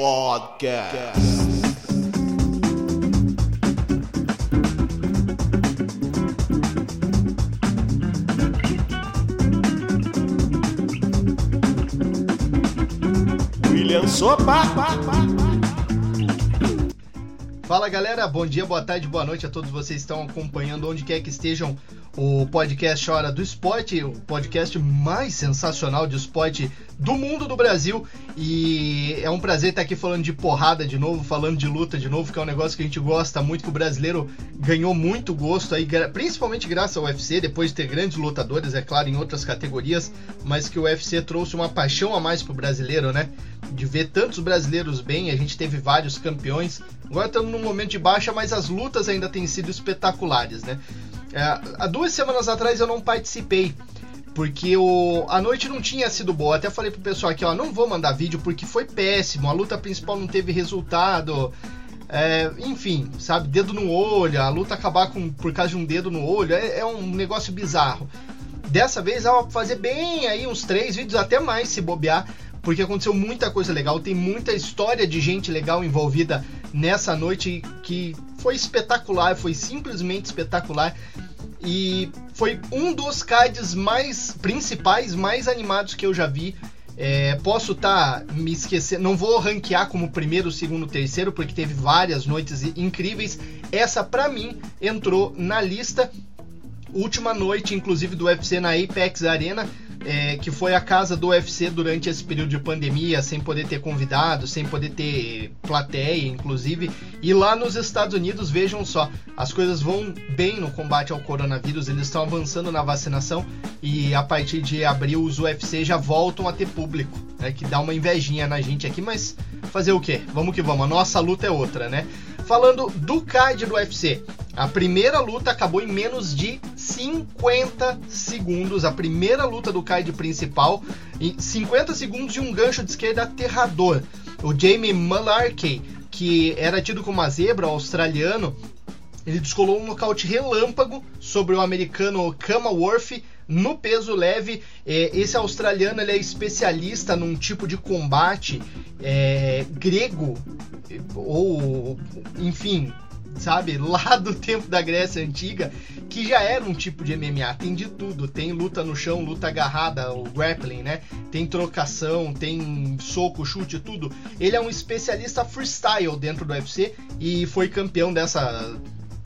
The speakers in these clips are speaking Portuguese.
Podcast. William Sopa. Fala galera, bom dia, boa tarde, boa noite a todos vocês que estão acompanhando onde quer que estejam o podcast Hora do Esporte, o podcast mais sensacional de esporte do mundo do Brasil. E é um prazer estar aqui falando de porrada de novo, falando de luta de novo, que é um negócio que a gente gosta muito, que o brasileiro ganhou muito gosto aí, principalmente graças ao UFC, depois de ter grandes lutadores, é claro, em outras categorias, mas que o UFC trouxe uma paixão a mais pro brasileiro, né? De ver tantos brasileiros bem, a gente teve vários campeões. Agora estamos num momento de baixa, mas as lutas ainda têm sido espetaculares, né? É, há duas semanas atrás eu não participei, porque o, a noite não tinha sido boa. Até falei pro pessoal aqui, ó, não vou mandar vídeo porque foi péssimo, a luta principal não teve resultado. É, enfim, sabe, dedo no olho, a luta acabar com, por causa de um dedo no olho, é, é um negócio bizarro. Dessa vez ela vai fazer bem aí uns três vídeos, até mais se bobear, porque aconteceu muita coisa legal, tem muita história de gente legal envolvida nessa noite que foi espetacular, foi simplesmente espetacular e foi um dos cards mais principais, mais animados que eu já vi. É, posso estar tá me esquecendo, não vou ranquear como primeiro, segundo, terceiro, porque teve várias noites incríveis. Essa, para mim, entrou na lista. Última noite, inclusive, do UFC na Apex Arena é, que foi a casa do UFC durante esse período de pandemia, sem poder ter convidados, sem poder ter plateia, inclusive. E lá nos Estados Unidos, vejam só, as coisas vão bem no combate ao coronavírus, eles estão avançando na vacinação e a partir de abril os UFC já voltam a ter público, né, que dá uma invejinha na gente aqui, mas fazer o quê? Vamos que vamos, a nossa luta é outra, né? Falando do card do UFC, a primeira luta acabou em menos de 50 segundos. A primeira luta do card principal, em 50 segundos de um gancho de esquerda aterrador. O Jamie Mullarkey, que era tido como uma zebra australiano, ele descolou um nocaute relâmpago sobre o americano Kama Worth no peso leve. É, esse australiano ele é especialista num tipo de combate é, grego, ou enfim, sabe, lá do tempo da Grécia Antiga, que já era um tipo de MMA. Tem de tudo, tem luta no chão, luta agarrada, o grappling, né? Tem trocação, tem soco, chute, tudo. Ele é um especialista freestyle dentro do UFC e foi campeão dessa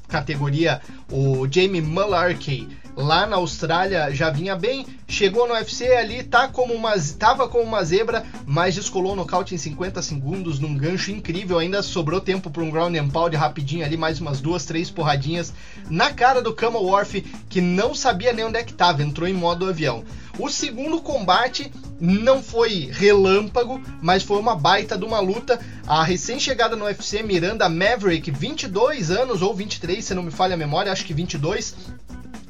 categoria, o Jamie Mullarkey lá na Austrália já vinha bem, chegou no UFC ali, tá como uma, tava como uma zebra, mas descolou o nocaute em 50 segundos num gancho incrível, ainda sobrou tempo para um ground and pound rapidinho ali, mais umas duas, três porradinhas na cara do Kama Worf, que não sabia nem onde é que tava, entrou em modo avião. O segundo combate não foi relâmpago, mas foi uma baita de uma luta. A recém-chegada no UFC, Miranda Maverick, 22 anos ou 23, se não me falha a memória, acho que 22,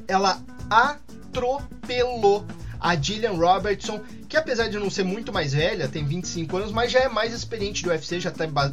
ela atropelou a Gillian Robertson, que apesar de não ser muito mais velha, tem 25 anos, mas já é mais experiente do UFC, já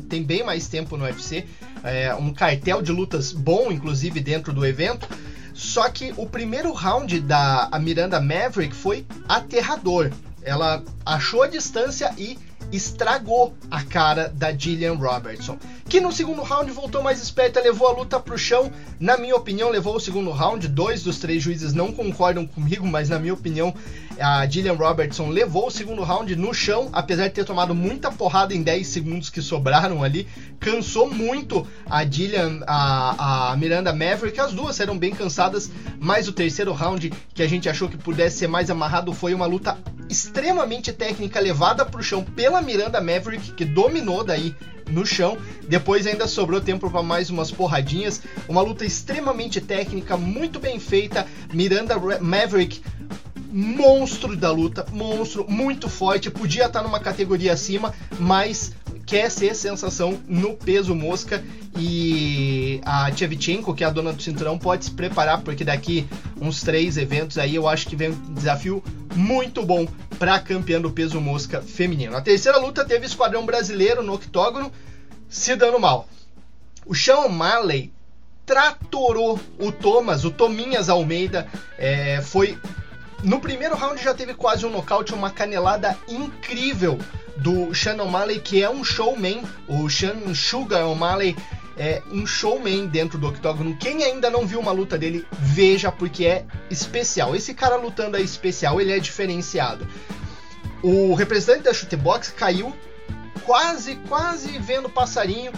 tem, bem mais tempo no UFC, é, um cartel de lutas bom, inclusive, dentro do evento. Só que o primeiro round da Miranda Maverick foi aterrador. Ela achou a distância e estragou a cara da Gillian Robertson, que no segundo round voltou mais esperta, levou a luta para o chão. Na minha opinião, levou o segundo round. Dois dos três juízes não concordam comigo, mas na minha opinião, a Gillian Robertson levou o segundo round no chão, apesar de ter tomado muita porrada em 10 segundos que sobraram ali. Cansou muito a Gillian, a, a Miranda Maverick. As duas eram bem cansadas, mas o terceiro round, que a gente achou que pudesse ser mais amarrado, foi uma luta extremamente técnica levada para o chão pela Miranda Maverick, que dominou daí no chão. Depois ainda sobrou tempo para mais umas porradinhas. Uma luta extremamente técnica, muito bem feita. Miranda Maverick monstro da luta, monstro, muito forte, podia estar numa categoria acima, mas quer ser sensação no peso mosca e a Tchevchenko, que é a dona do cinturão, pode se preparar porque daqui uns três eventos aí eu acho que vem um desafio muito bom para campeã do peso mosca feminino. A terceira luta teve esquadrão brasileiro no octógono se dando mal. O Sean Marley tratorou o Thomas, o Tominhas Almeida, é, foi no primeiro round já teve quase um nocaute, uma canelada incrível do Sean O'Malley, que é um showman. O Sean Sugar O'Malley é um showman dentro do octógono. Quem ainda não viu uma luta dele, veja porque é especial. Esse cara lutando é especial, ele é diferenciado. O representante da chutebox caiu quase, quase vendo passarinho.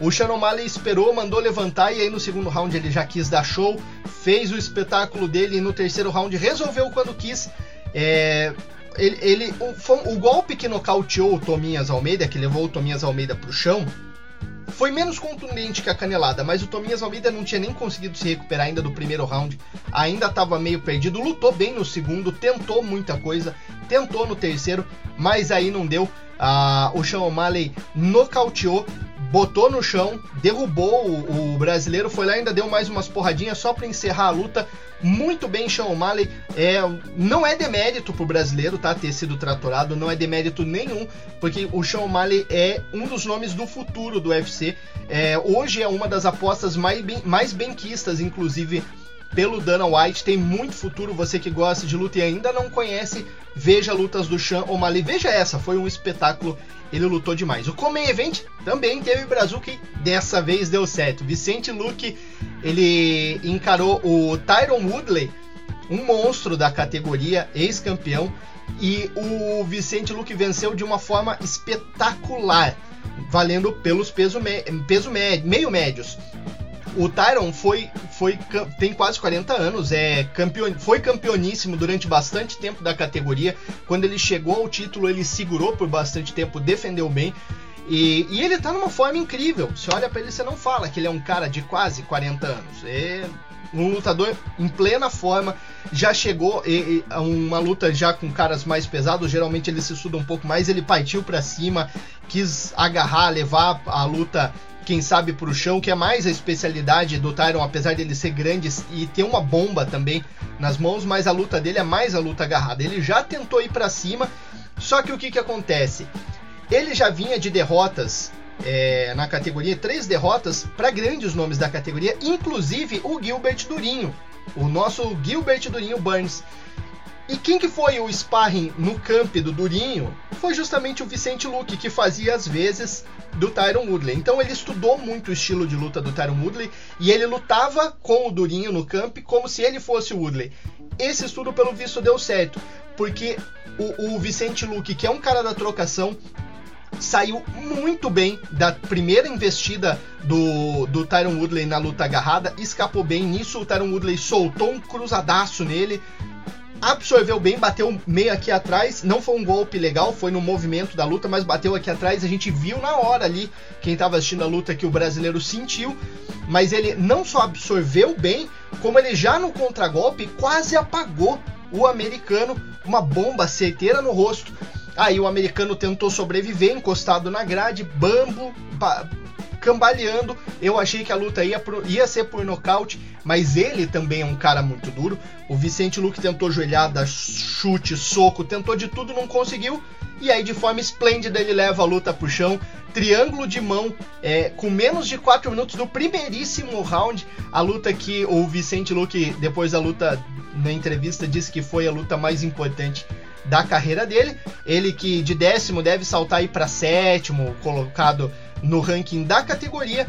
O Sean O'Malley esperou, mandou levantar e aí no segundo round ele já quis dar show, fez o espetáculo dele e no terceiro round resolveu quando quis. É, ele, ele o, o, golpe que nocauteou o Tominhas Almeida, que levou o Tominhas Almeida para o chão, foi menos contundente que a canelada, mas o Tominhas Almeida não tinha nem conseguido se recuperar ainda do primeiro round, ainda estava meio perdido, lutou bem no segundo, tentou muita coisa, tentou no terceiro, mas aí não deu. Ah, o Sean O'Malley nocauteou botou no chão, derrubou o, o, brasileiro, foi lá ainda deu mais umas porradinhas só para encerrar a luta. Muito bem, Sean O'Malley. É, não é demérito pro brasileiro, tá? Ter sido tratorado, não é demérito nenhum, porque o Sean O'Malley é um dos nomes do futuro do UFC. É, hoje é uma das apostas mais, bem, mais benquistas, inclusive pelo Dana White, tem muito futuro. Você que gosta de luta e ainda não conhece, veja lutas do Sean O'Malley. Veja essa, foi um espetáculo. Ele lutou demais. O Comen Event também teve Brazuca e dessa vez deu certo. Vicente Luke, ele encarou o Tyron Woodley, um monstro da categoria, ex-campeão, e o Vicente Luke venceu de uma forma espetacular, valendo pelos peso, me peso meio médios. O Tyron foi, foi tem quase 40 anos, é campeon, foi campeoníssimo durante bastante tempo da categoria. Quando ele chegou ao título, ele segurou por bastante tempo, defendeu bem. E, e ele tá numa forma incrível. Você olha para ele, você não fala que ele é um cara de quase 40 anos. É um lutador em plena forma, já chegou e, e, a uma luta já com caras mais pesados, geralmente ele se estuda um pouco mais, ele partiu para cima, quis agarrar, levar a luta quem sabe pro chão, que é mais a especialidade do Tyron, apesar dele ser grande e ter uma bomba também nas mãos, mas a luta dele é mais a luta agarrada. Ele já tentou ir para cima, só que o que que acontece? Ele já vinha de derrotas é, na categoria, três derrotas para grandes nomes da categoria, inclusive o Gilbert Durinho, o nosso Gilbert Durinho Burns. E quem que foi o sparring no camp do Durinho? Foi justamente o Vicente Luque, que fazia as vezes do Tyron Woodley. Então ele estudou muito o estilo de luta do Tyron Woodley e ele lutava com o Durinho no camp como se ele fosse o Woodley. Esse estudo, pelo visto, deu certo, porque o, o Vicente Luque, que é um cara da trocação, saiu muito bem da primeira investida do, do Tyron Woodley na luta agarrada, escapou bem nisso. O Tyron Woodley soltou um cruzadaço nele, absorveu bem, bateu meio aqui atrás. Não foi um golpe legal, foi no movimento da luta, mas bateu aqui atrás. A gente viu na hora ali, quem estava assistindo a luta, que o brasileiro sentiu. Mas ele não só absorveu bem, como ele já no contragolpe quase apagou o americano. Uma bomba certeira no rosto. Aí o americano tentou sobreviver, encostado na grade, bambo, cambaleando. Eu achei que a luta ia, pro, ia ser por nocaute, mas ele também é um cara muito duro. O Vicente Luque tentou joelhada, chute, soco, tentou de tudo, não conseguiu. E aí, de forma esplêndida, ele leva a luta pro chão. Triângulo de mão, é, com menos de 4 minutos do primeiríssimo round. A luta que o Vicente Luque, depois da luta, na entrevista, disse que foi a luta mais importante da carreira dele. Ele que de décimo deve saltar aí para sétimo, colocado no ranking da categoria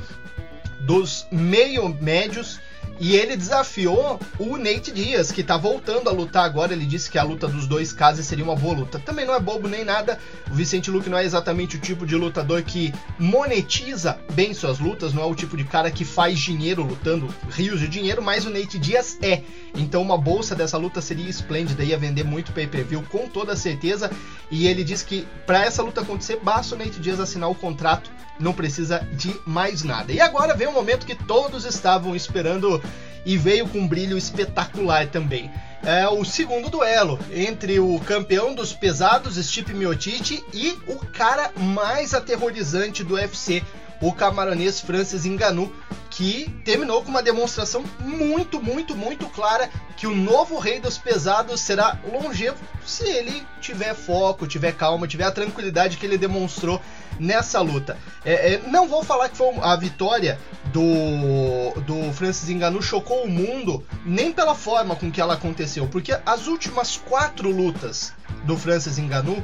dos meio médios e ele desafiou o Nate Diaz, que tá voltando a lutar agora. Ele disse que a luta dos dois casos seria uma boa luta. Também não é bobo nem nada. O Vicente Luque não é exatamente o tipo de lutador que monetiza bem suas lutas, não é o tipo de cara que faz dinheiro lutando, rios de dinheiro, mas o Nate Diaz é. Então uma bolsa dessa luta seria esplêndida, ia vender muito pay-per-view com toda certeza. E ele disse que para essa luta acontecer, basta o Nate Diaz assinar o contrato, não precisa de mais nada. E agora vem o momento que todos estavam esperando e veio com um brilho espetacular também. é o segundo duelo entre o campeão dos pesados, Stipe Miocic, e o cara mais aterrorizante do UFC, o camaronês Francis Ngannou, que terminou com uma demonstração muito, muito, muito clara que o novo rei dos pesados será longevo se ele tiver foco, tiver calma, tiver a tranquilidade que ele demonstrou nessa luta. É, é, não vou falar que foi a vitória do, do Francis Ngannou chocou o mundo, nem pela forma com que ela aconteceu, porque as últimas quatro lutas do Francis Ngannou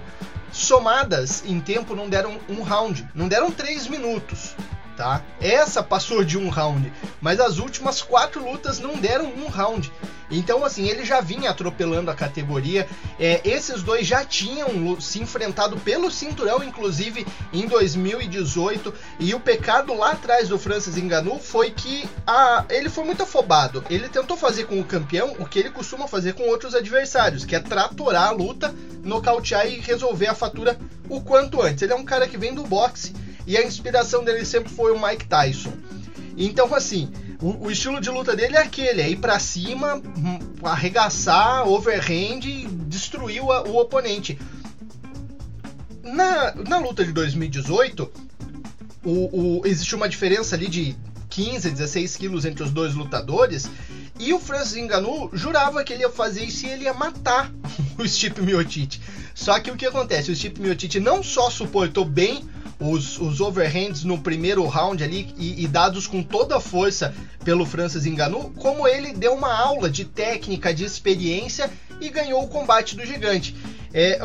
somadas em tempo não deram um round, não deram três minutos tá? Essa passou de um round, mas as últimas quatro lutas não deram um round. Então, assim, ele já vinha atropelando a categoria. É, esses dois já tinham se enfrentado pelo cinturão, inclusive em 2018. E o pecado lá atrás do Francis Ngannou foi que a, ele foi muito afobado. Ele tentou fazer com o campeão o que ele costuma fazer com outros adversários, que é tratorar a luta, nocautear e resolver a fatura o quanto antes. Ele é um cara que vem do boxe e a inspiração dele sempre foi o Mike Tyson. Então, assim, o, o estilo de luta dele é aquele: é ir pra cima, hum, arregaçar, overhand e destruir o, o oponente. Na, na luta de 2018, o, o, existe uma diferença ali de 15, 16 quilos entre os dois lutadores. E o Francis Ngannou jurava que ele ia fazer isso e ele ia matar o Stipe Miocic. Só que o que acontece? O Stipe Miocic não só suportou bem os, os overhands no primeiro round ali e, e, dados com toda a força pelo Francis Ngannou, como ele deu uma aula de técnica, de experiência e ganhou o combate do gigante. É.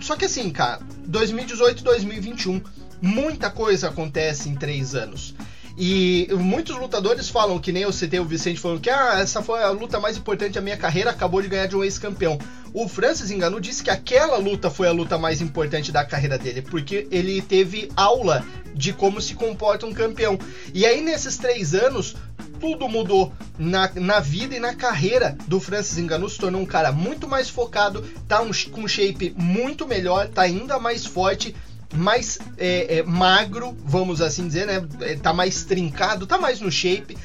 Só que assim, cara, 2018 2021, muita coisa acontece em três anos. E muitos lutadores falam, que nem eu citei o Vicente falando que ah, essa foi a luta mais importante da minha carreira, acabou de ganhar de um ex-campeão. O Francis Ngannou disse que aquela luta foi a luta mais importante da carreira dele, porque ele teve aula de como se comporta um campeão. E aí nesses três anos, tudo mudou na, na vida e na carreira do Francis Ngannou, se tornou um cara muito mais focado, tá um, com um shape muito melhor, tá ainda mais forte, mais é, é, magro, vamos assim dizer, né? É, tá mais trincado, tá mais no shape,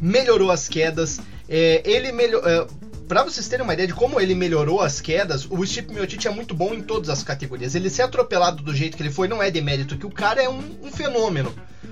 melhorou as quedas, é, ele melhorou. É, Pra vocês terem uma ideia de como ele melhorou as quedas, o Stipe Miocic é muito bom em todas as categorias. Ele ser atropelado do jeito que ele foi não é demérito, que o cara é um, um fenômeno.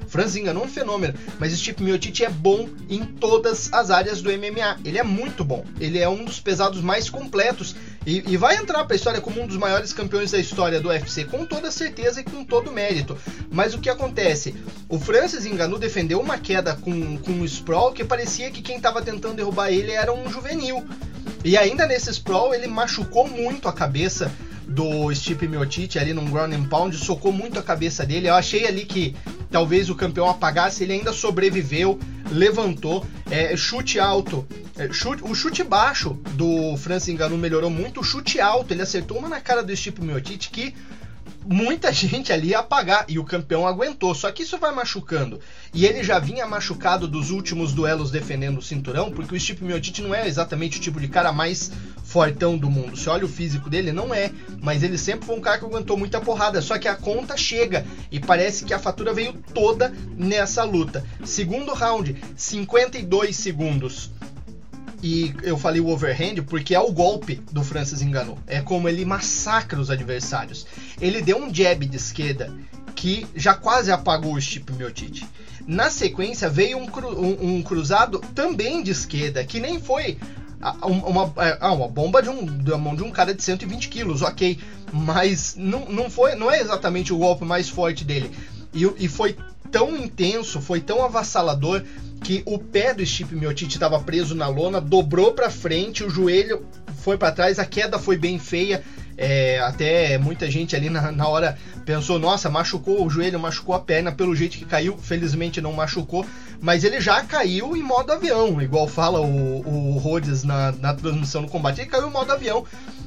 Franzinga não é um fenômeno, mas o Stipe Miocic é bom em todas as áreas do MMA. Ele é muito bom. Ele é um dos pesados mais completos e, e vai entrar para a história como um dos maiores campeões da história do UFC, com toda certeza e com todo mérito. Mas o que acontece? O Francis Ngannou defendeu uma queda com, com um sprawl que parecia que quem estava tentando derrubar ele era um juvenil. E ainda nesse sprawl ele machucou muito a cabeça do Stipe Miocic ali num ground and pound, socou muito a cabeça dele. Eu achei ali que talvez o campeão apagasse, ele ainda sobreviveu, levantou, é, chute alto. É, chute, o chute baixo do Francis Ngannou melhorou muito, o chute alto, ele acertou uma na cara do Stipe Miocic que muita gente ali ia apagar e o campeão aguentou. Só que isso vai machucando. E ele já vinha machucado dos últimos duelos defendendo o cinturão, porque o Stipe Miocic não é exatamente o tipo de cara mais fortão do mundo. Se olha o físico dele, não é, mas ele sempre foi um cara que aguentou muita porrada. Só que a conta chega e parece que a fatura veio toda nessa luta. Segundo round, 52 segundos e eu falei o overhand porque é o golpe do Francis Ngannou. É como ele massacra os adversários. Ele deu um jab de esquerda que já quase apagou o Stipe Miocic. Na sequência veio um, cru, um, um, cruzado também de esquerda, que nem foi uma, uma, uma bomba de um, da mão de um cara de 120 quilos, ok. Mas não, não, foi, não é exatamente o golpe mais forte dele. E, e foi tão intenso, foi tão avassalador que o pé do Stipe Miocic estava preso na lona, dobrou para frente, o joelho foi para trás, a queda foi bem feia. É, até muita gente ali na, na, hora pensou: nossa, machucou o joelho, machucou a perna, pelo jeito que caiu. Felizmente não machucou, mas ele já caiu em modo avião, igual fala o, o Rhodes na, na transmissão do combate. Ele caiu em modo avião.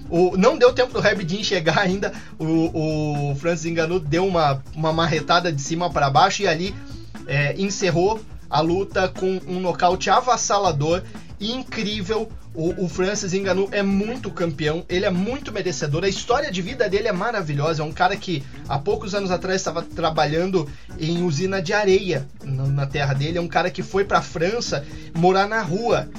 O, não deu tempo do Herbie chegar ainda. O, o Francis Ngannou deu uma, uma marretada de cima para baixo e ali é, encerrou a luta com um nocaute avassalador e incrível. O, o, Francis Ngannou é muito campeão, ele é muito merecedor. A história de vida dele é maravilhosa. É um cara que há poucos anos atrás estava trabalhando em usina de areia na terra dele. É um cara que foi para a França morar na rua.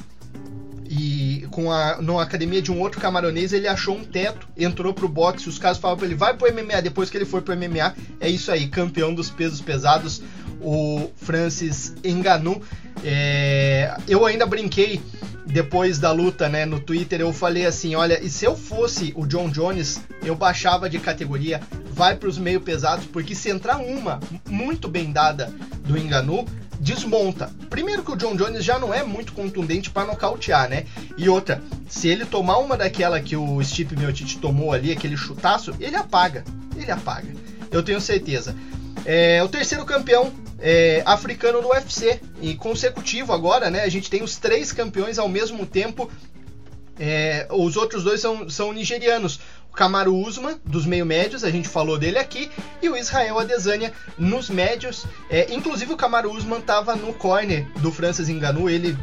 E com a, numa academia de um outro camaronês, ele achou um teto, entrou pro boxe, os caras falavam pra ele, vai pro MMA, depois que ele foi pro MMA, é isso aí, campeão dos pesos pesados, o Francis Ngannou. É, eu ainda brinquei depois da luta, né, no Twitter, eu falei assim, olha, e se eu fosse o John Jones, eu baixava de categoria, vai para os meio pesados, porque se entrar uma muito bem dada do Enganu, desmonta. Primeiro que o John Jones já não é muito contundente para nocautear, né? E outra, se ele tomar uma daquela que o Stipe Miocic tomou ali, aquele chutaço, ele apaga. Ele apaga. Eu tenho certeza. É, o terceiro campeão é, africano no UFC. E consecutivo agora, né? A gente tem os três campeões ao mesmo tempo. É, os outros dois são, são nigerianos. O Kamaru Usman, dos meio médios, a gente falou dele aqui, e o Israel Adesanya nos médios. É, inclusive o Kamaru Usman estava no corner do Francis Ngannou, ele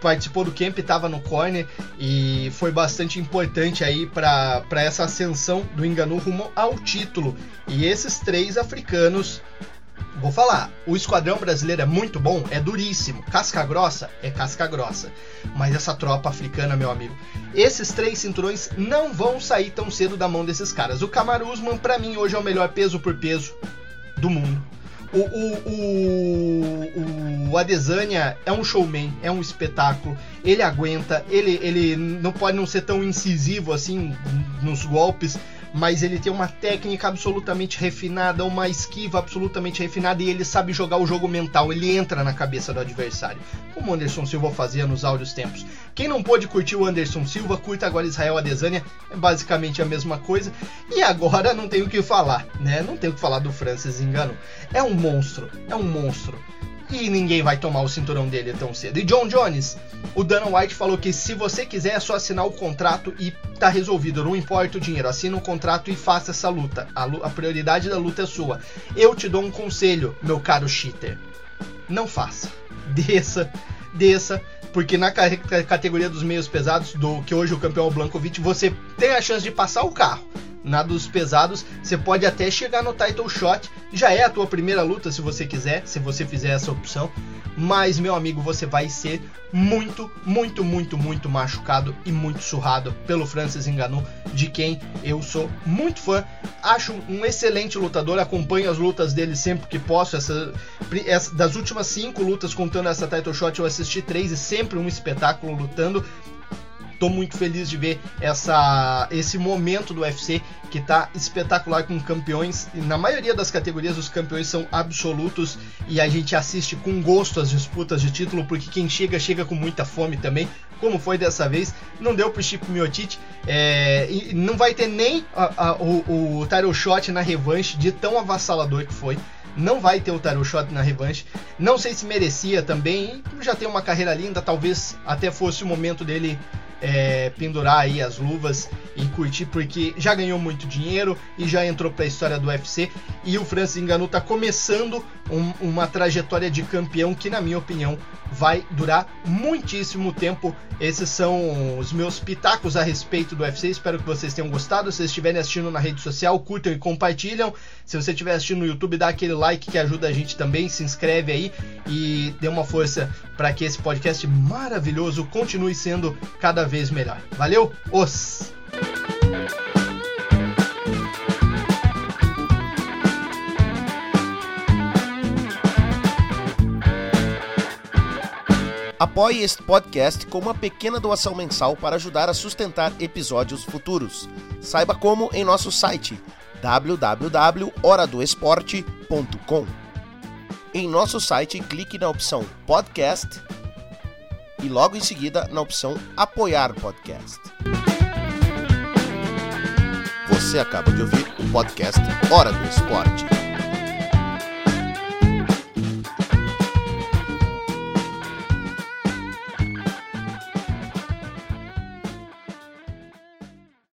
participou do camp, estava no corner e foi bastante importante aí para essa ascensão do Ngannou rumo ao título. E esses três africanos Vou falar, o esquadrão brasileiro é muito bom, é duríssimo. Casca grossa é casca grossa. Mas essa tropa africana, meu amigo, esses três cinturões não vão sair tão cedo da mão desses caras. O Kamaru Usman, pra mim, hoje é o melhor peso por peso do mundo. O, o, o, o Adesanya é um showman, é um espetáculo. Ele aguenta, ele, ele não pode não ser tão incisivo assim nos golpes, mas ele tem uma técnica absolutamente refinada, uma esquiva absolutamente refinada e ele sabe jogar o jogo mental, ele entra na cabeça do adversário, como o Anderson Silva fazia nos áureos tempos. Quem não pôde curtir o Anderson Silva, curta agora Israel Adesanya, é basicamente a mesma coisa. E agora não tenho o que falar, né? Não tenho o que falar do Francis Engano. É um monstro, é um monstro e ninguém vai tomar o cinturão dele tão cedo. E John Jones, o Dana White falou que se você quiser é só assinar o contrato e tá resolvido, não importa o dinheiro, assina o contrato e faça essa luta. A, a prioridade da luta é sua. Eu te dou um conselho, meu caro cheater. Não faça. Desça, desça, porque na categoria dos meios pesados, do que hoje o campeão é o Blankovic, você tem a chance de passar o carro na dos pesados, você pode até chegar no title shot. Já é a tua primeira luta se você quiser, se você fizer essa opção. Mas, meu amigo, você vai ser muito, muito, muito, muito machucado e muito surrado pelo Francis Ngannou, de quem eu sou muito fã. Acho um excelente lutador, acompanho as lutas dele sempre que posso. Essa, essa, das últimas cinco lutas, contando essa title shot, eu assisti três e sempre um espetáculo lutando. Tô muito feliz de ver essa, esse momento do UFC que tá espetacular com campeões. Na maioria das categorias, os campeões são absolutos e a gente assiste com gosto as disputas de título, porque quem chega, chega com muita fome também. Como foi dessa vez, não deu pro Chip Miotite, é, não vai ter nem a, a, o, o shot na revanche de tão avassalador que foi não vai ter o Tarot Shot na revanche. Não sei se merecia também. Já tem uma carreira linda, talvez até fosse o momento dele é, pendurar aí as luvas e curtir, porque já ganhou muito dinheiro e já entrou para a história do UFC. E o Francis Ngannou está começando um, uma trajetória de campeão que, na minha opinião, vai durar muitíssimo tempo. Esses são os meus pitacos a respeito do UFC. Espero que vocês tenham gostado. Se vocês estiverem assistindo na rede social, curtam e compartilham. Se você estiver assistindo no YouTube, dá aquele like que ajuda a gente também. Se inscreve aí e dê uma força para que esse podcast maravilhoso continue sendo cada vez melhor. Valeu? Os! Apoie este podcast com uma pequena doação mensal para ajudar a sustentar episódios futuros. Saiba como em nosso site www.horadoesporte.com. Em nosso site, clique na opção Podcast e logo em seguida na opção Apoiar Podcast. Você acaba de ouvir o podcast Hora do Esporte.